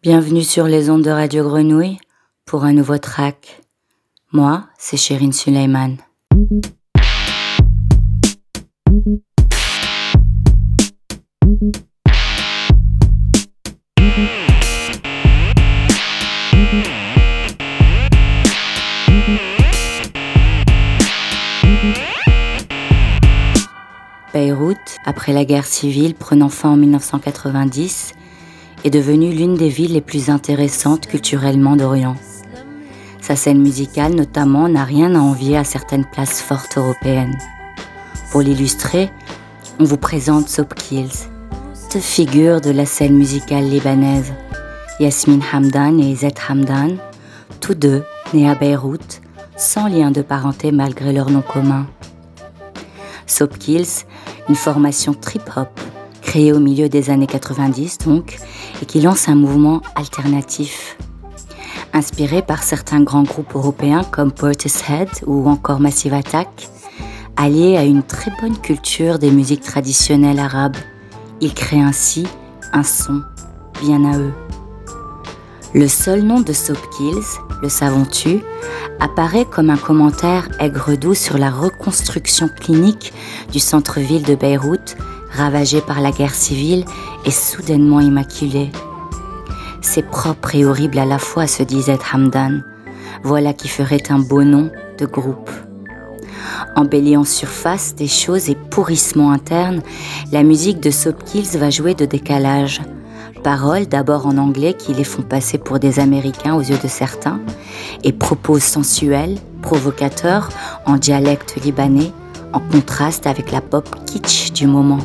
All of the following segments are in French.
Bienvenue sur les ondes de Radio Grenouille pour un nouveau track. Moi, c'est Chérine Suleiman. Beyrouth, après la guerre civile prenant fin en 1990, est devenue l'une des villes les plus intéressantes culturellement d'Orient. Sa scène musicale notamment n'a rien à envier à certaines places fortes européennes. Pour l'illustrer, on vous présente Soap Kills, deux figures de la scène musicale libanaise, Yasmin Hamdan et Zed Hamdan, tous deux nés à Beyrouth, sans lien de parenté malgré leur nom commun. Soap Kills, une formation trip-hop créée au milieu des années 90 donc, et qui lance un mouvement alternatif. Inspiré par certains grands groupes européens comme Portishead ou encore Massive Attack, allié à une très bonne culture des musiques traditionnelles arabes, il crée ainsi un son bien à eux. Le seul nom de Soap Kills, le savons-tu, apparaît comme un commentaire aigre-doux sur la reconstruction clinique du centre-ville de Beyrouth ravagé par la guerre civile et soudainement immaculé. C'est propre et horrible à la fois, se disait Hamdan. Voilà qui ferait un beau nom de groupe. Embellie en surface des choses et pourrissement interne, la musique de Kills va jouer de décalage. Paroles d'abord en anglais qui les font passer pour des Américains aux yeux de certains, et propos sensuels, provocateurs, en dialecte libanais, en contraste avec la pop kitsch du moment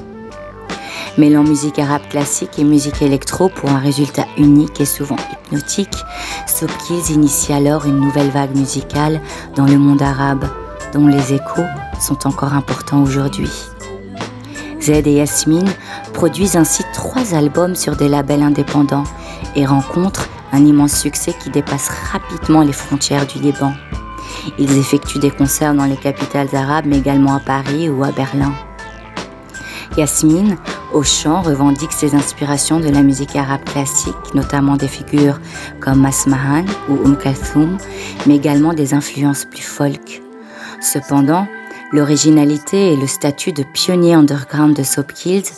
mêlant musique arabe classique et musique électro pour un résultat unique et souvent hypnotique, Kills initie alors une nouvelle vague musicale dans le monde arabe, dont les échos sont encore importants aujourd'hui. Zed et Yasmine produisent ainsi trois albums sur des labels indépendants et rencontrent un immense succès qui dépasse rapidement les frontières du Liban. Ils effectuent des concerts dans les capitales arabes, mais également à Paris ou à Berlin. Yasmine au chant revendique ses inspirations de la musique arabe classique, notamment des figures comme Masmahan ou Um Kalthoum, mais également des influences plus folk. Cependant, l'originalité et le statut de pionnier underground de Soap Kills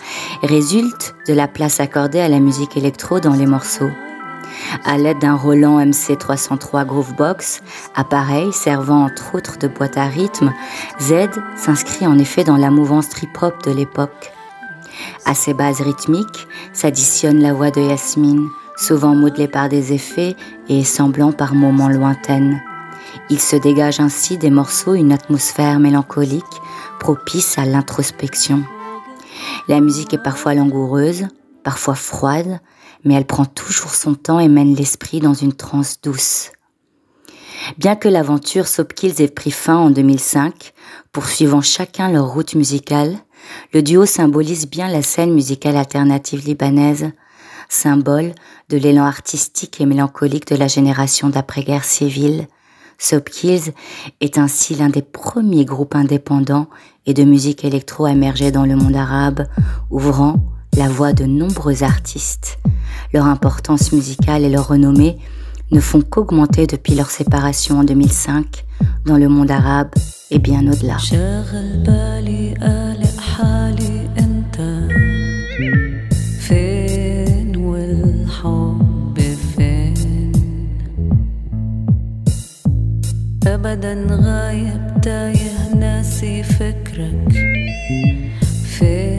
résultent de la place accordée à la musique électro dans les morceaux. À l'aide d'un Roland MC303 Groovebox, appareil servant entre autres de boîte à rythme, Z s'inscrit en effet dans la mouvance trip-hop de l'époque. À ces bases rythmiques s'additionne la voix de Yasmine, souvent modelée par des effets et semblant par moments lointaines. Il se dégage ainsi des morceaux une atmosphère mélancolique propice à l'introspection. La musique est parfois langoureuse, parfois froide, mais elle prend toujours son temps et mène l'esprit dans une transe douce. Bien que l'aventure Sopkills ait pris fin en 2005, poursuivant chacun leur route musicale, le duo symbolise bien la scène musicale alternative libanaise, symbole de l'élan artistique et mélancolique de la génération d'après-guerre civile. Kills est ainsi l'un des premiers groupes indépendants et de musique électro émergés dans le monde arabe, ouvrant la voix de nombreux artistes. Leur importance musicale et leur renommée ne font qu'augmenter depuis leur séparation en 2005 dans le monde arabe et bien au-delà. أبدا غايب تايه ناسي فكرك. فين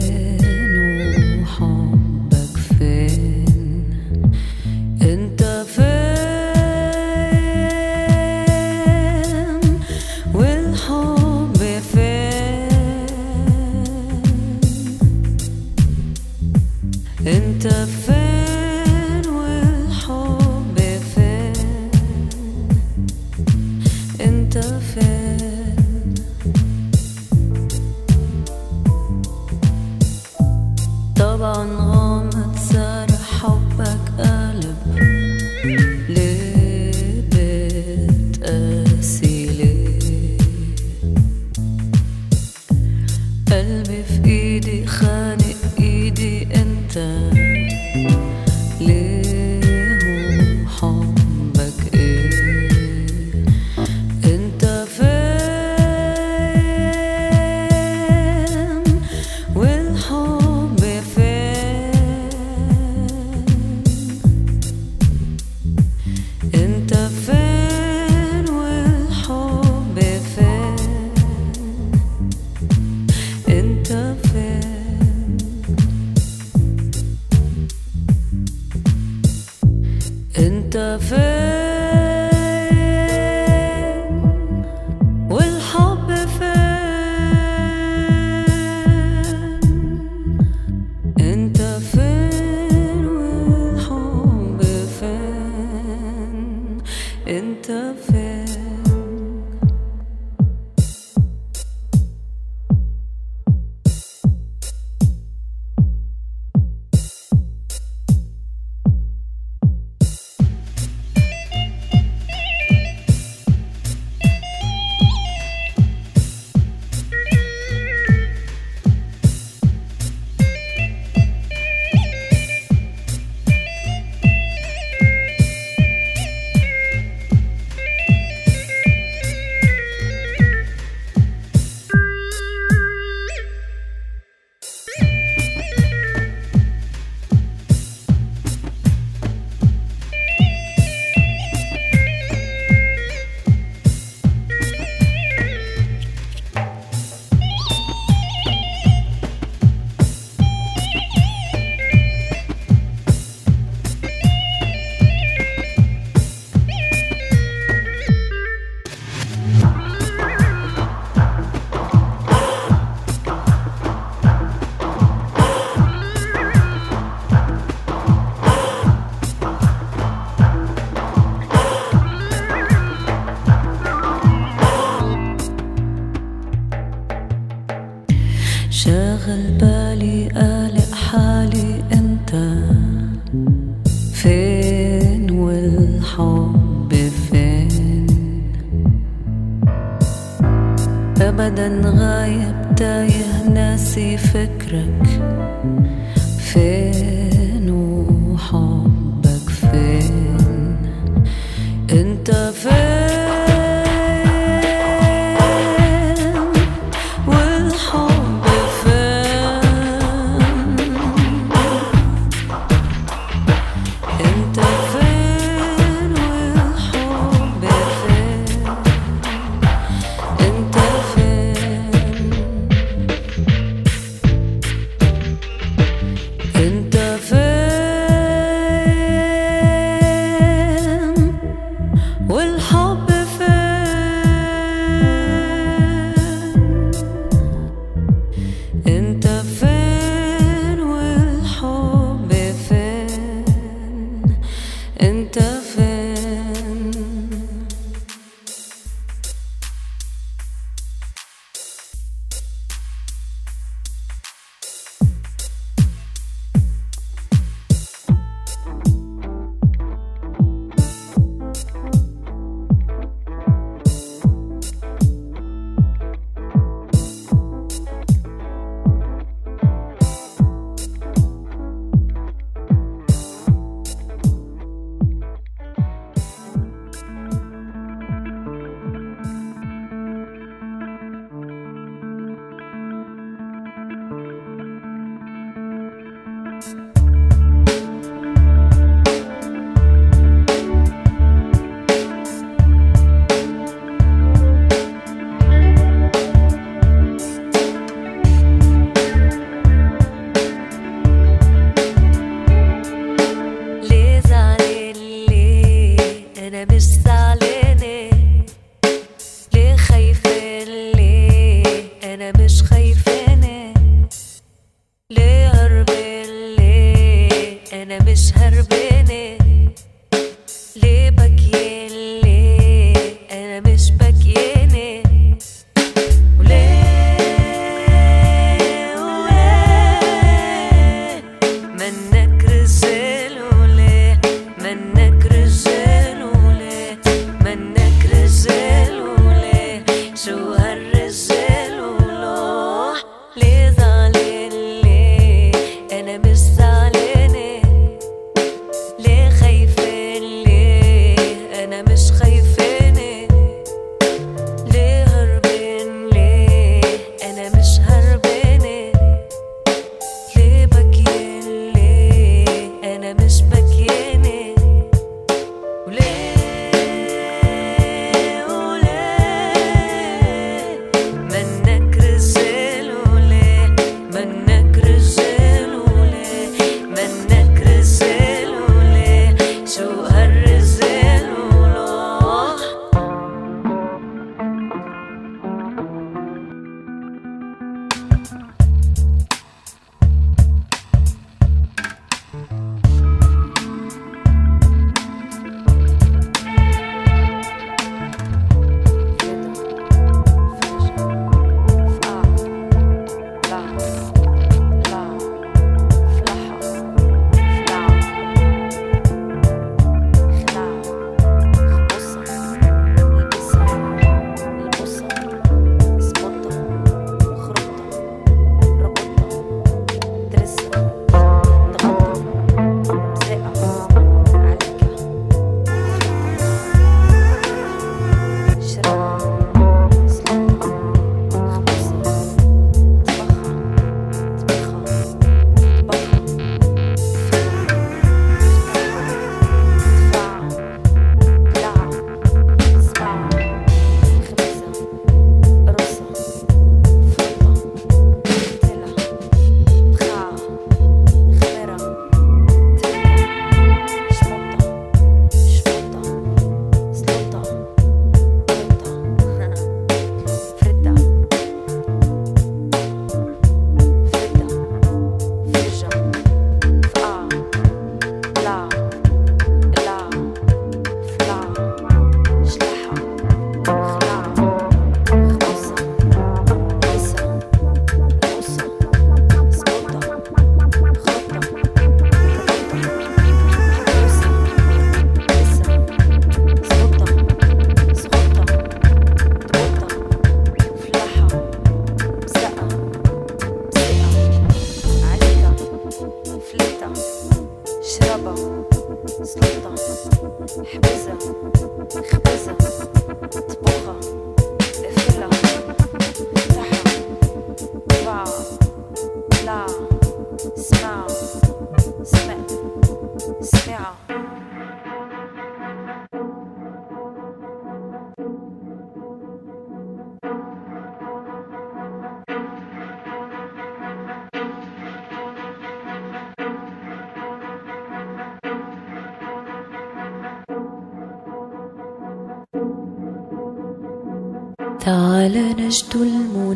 yemiş her bir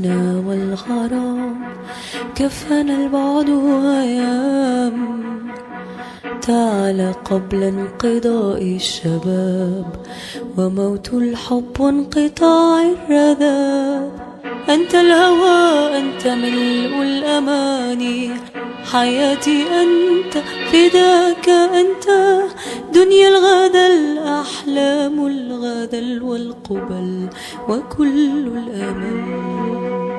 المنى والغرام كفنا البعد أيام تعال قبل انقضاء الشباب وموت الحب وانقطاع الرذاب. أنت الهوى أنت ملء الأماني. حياتي أنت فداك أنت. دنيا الغدا الأحلام الغدا والقبل وكل الأمل.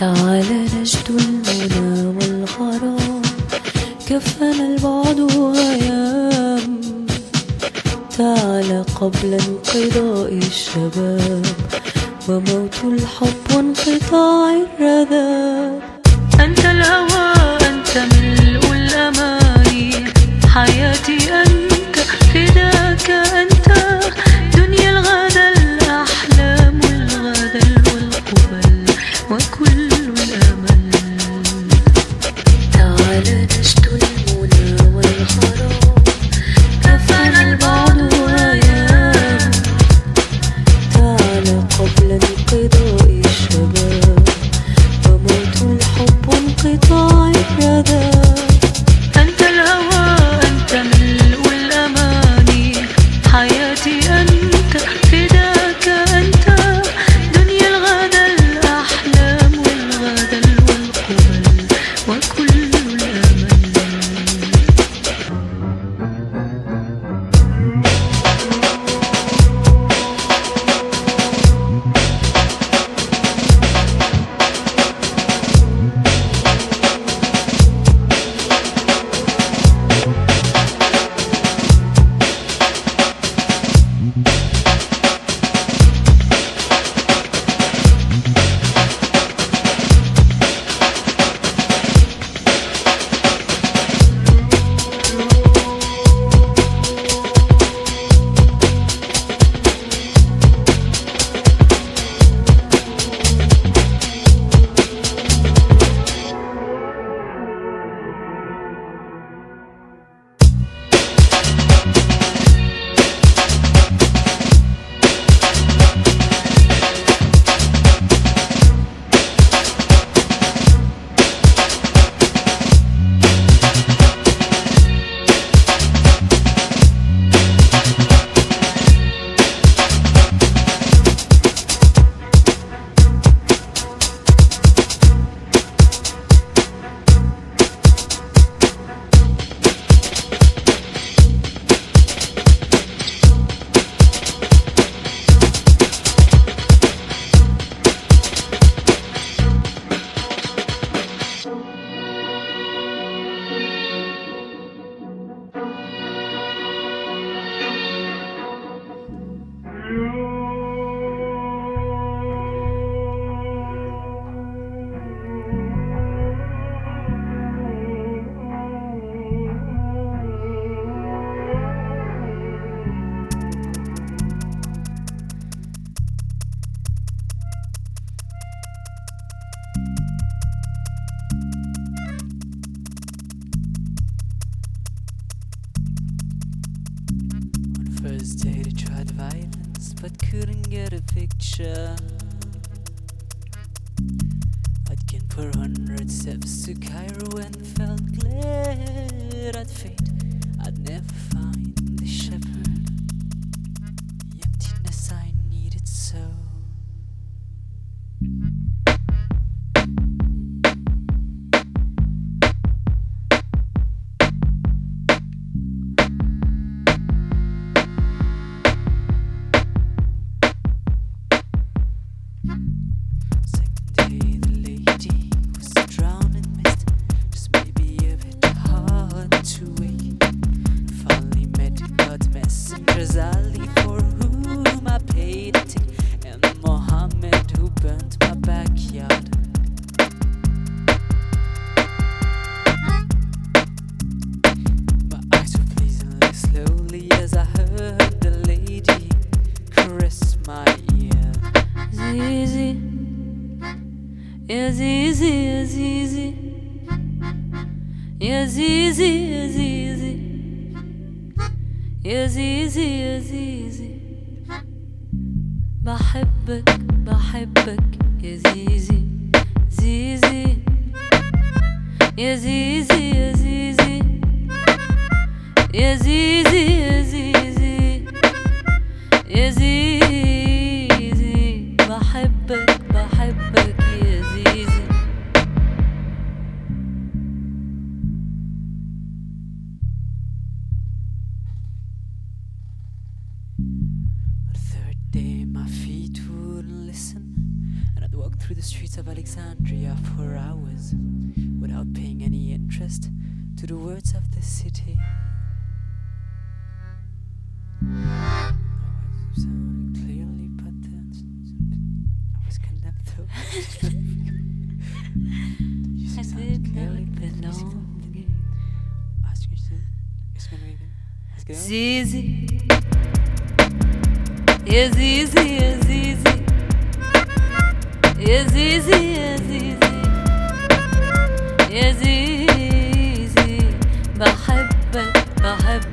تعال نجد المنى والغرام كفنا البعد أيام تعال قبل انقضاء الشباب وموت الحب وانقطاع الرذاب أنت الهوى أنت ملء الأماني. حياتي أنت فداك أنت but couldn't get a picture. I'd for hundred steps to Cairo and felt glad I'd faint. I'd never find day my feet wouldn't listen, and I'd walk through the streets of Alexandria for hours without paying any interest to the words of the city. Clearly, I was. I didn't. Zizi. يا زيزي يا زيزي يا زيزي يا زيزي يا زيزي بحبك بحبك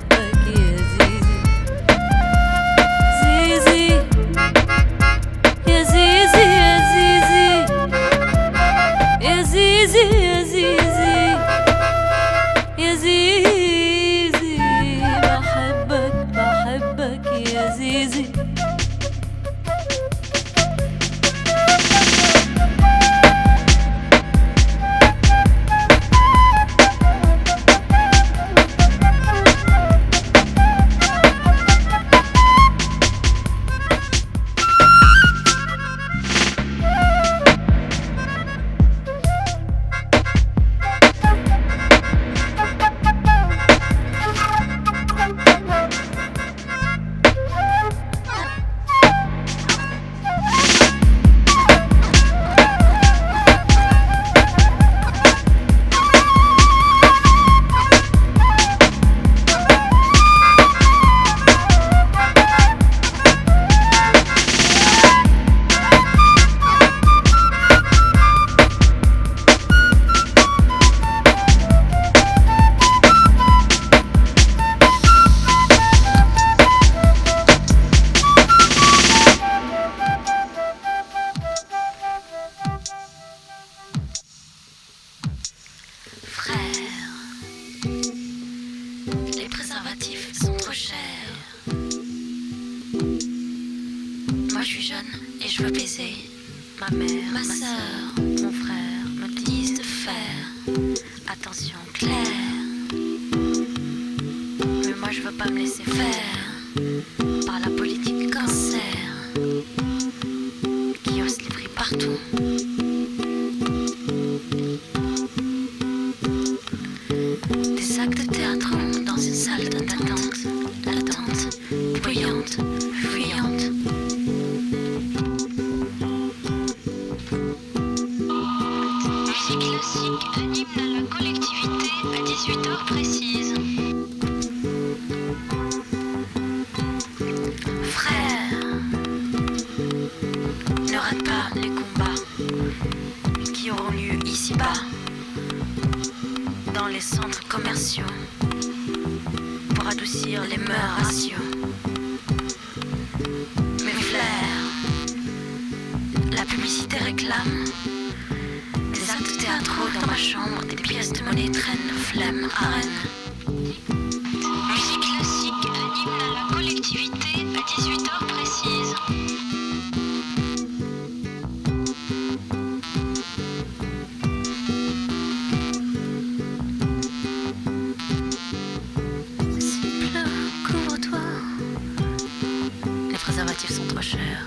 Ils sont trop chers.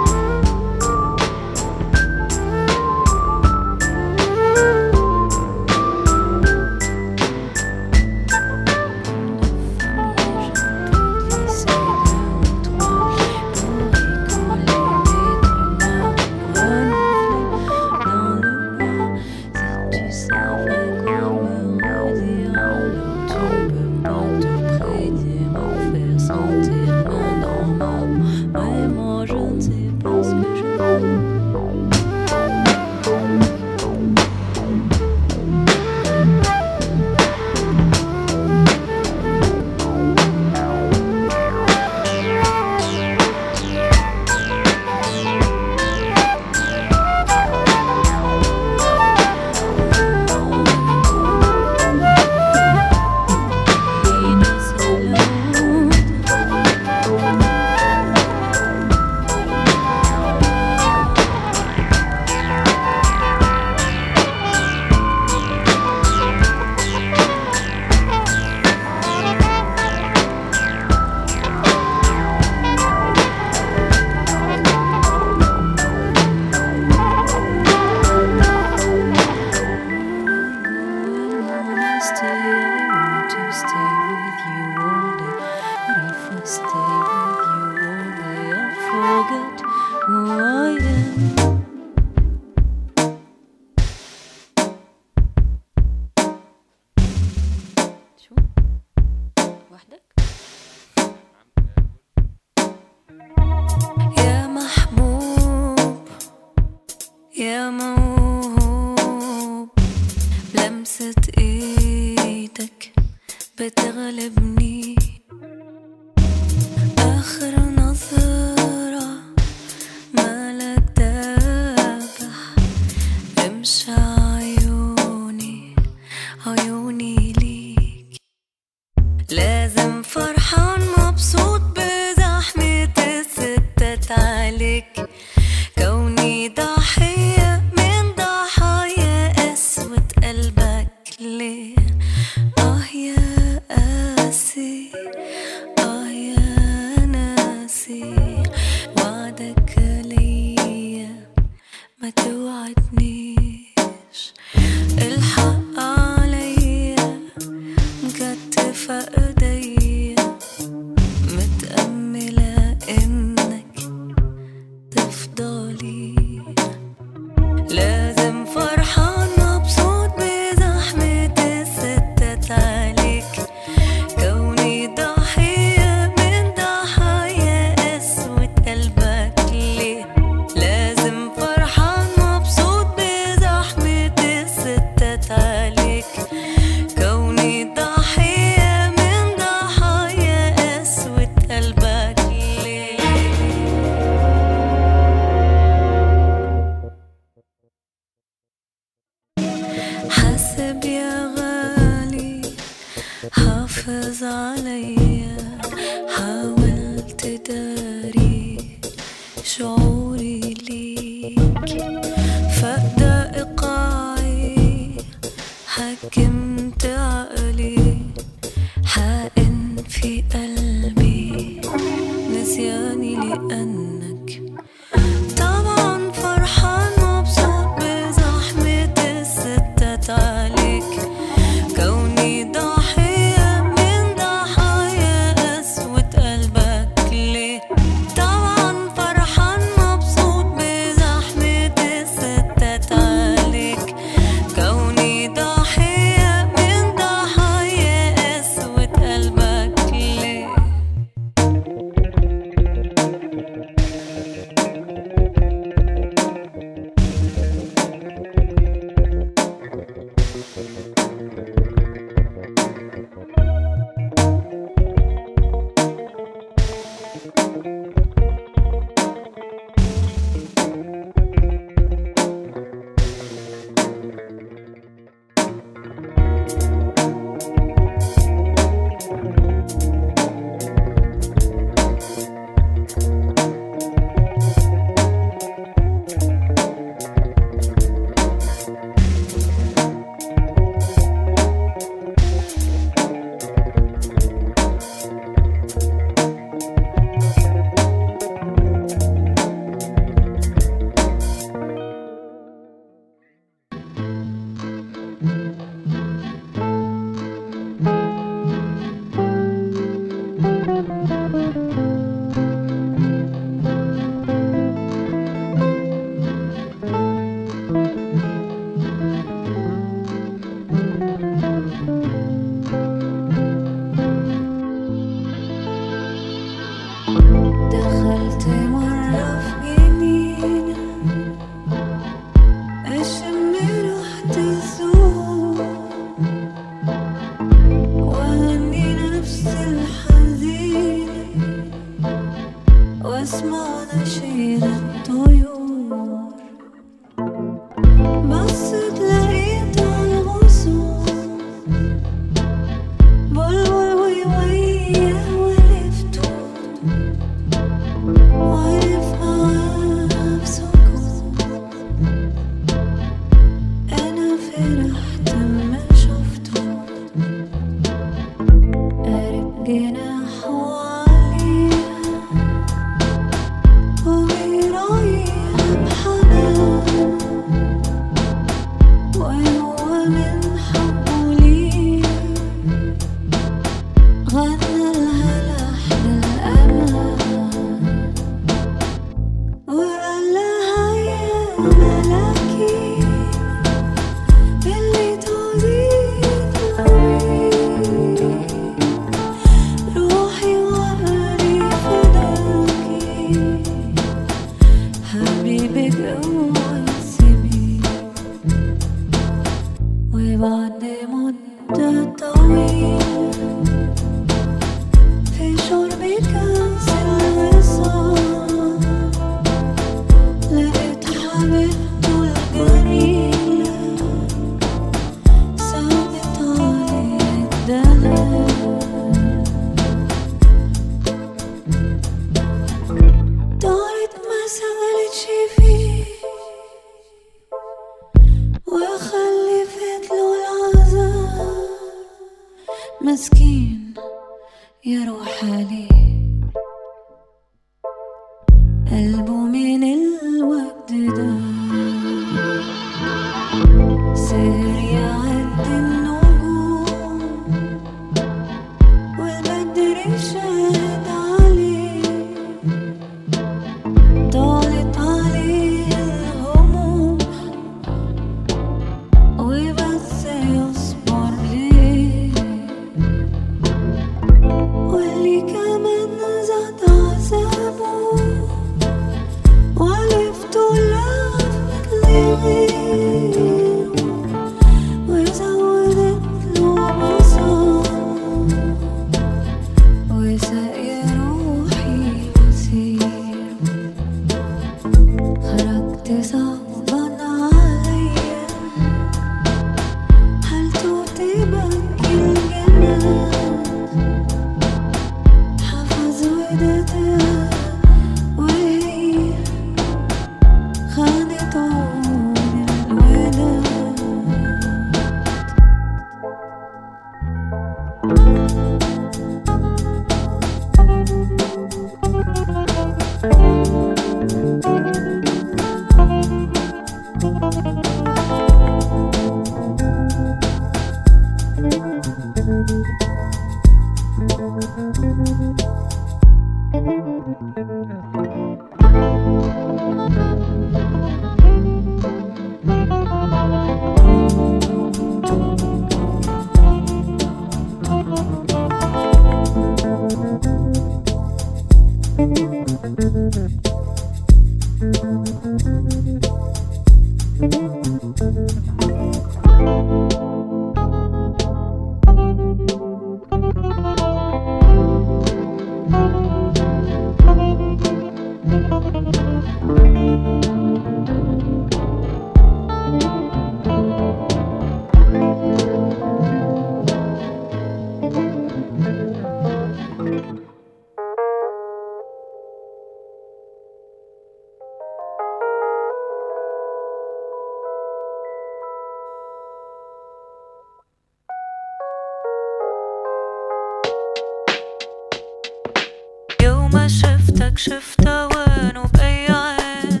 عمرك شفته وين وبأي عين؟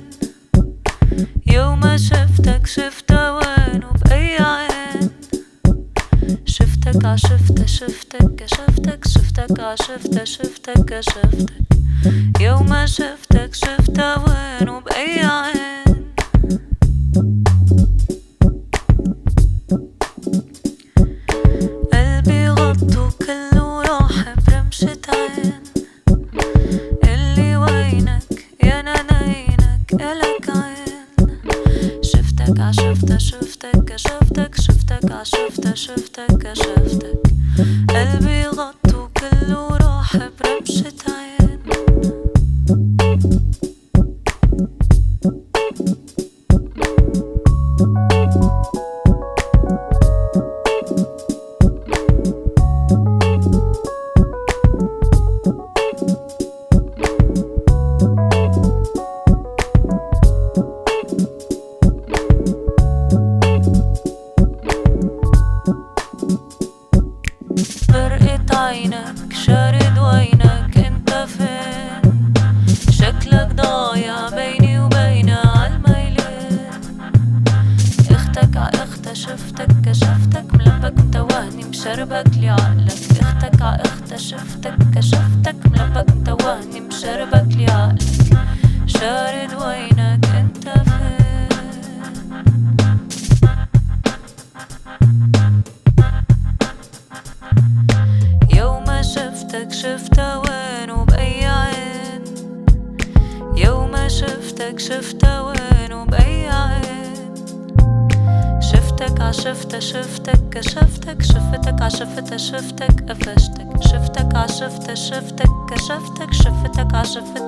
يوم شفتك شفته وين وبأي عين؟ شفتك آه، عشفته شفتك كشفتك شفتك عشفته شفتك آه، كشفتك يوم شفتك شارد وينك أنت فين؟ يوم ما شفتك شفتها وين وبأي عين يوم ما شفتك شفتها وين وبأي عين شفتك عشفتها شفتك كشفتك شفتك عشفتها شفتك قفشتك. شفتك عشفتها شفتك كشفتك شفتك ع عشفتها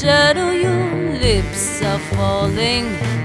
shadow, your lips are falling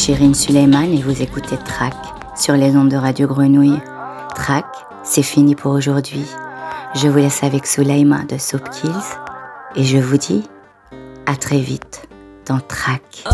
Chérine Suleiman et vous écoutez Track sur les ondes de Radio Grenouille. Track, c'est fini pour aujourd'hui. Je vous laisse avec Suleima de Soapkills et je vous dis à très vite dans Track.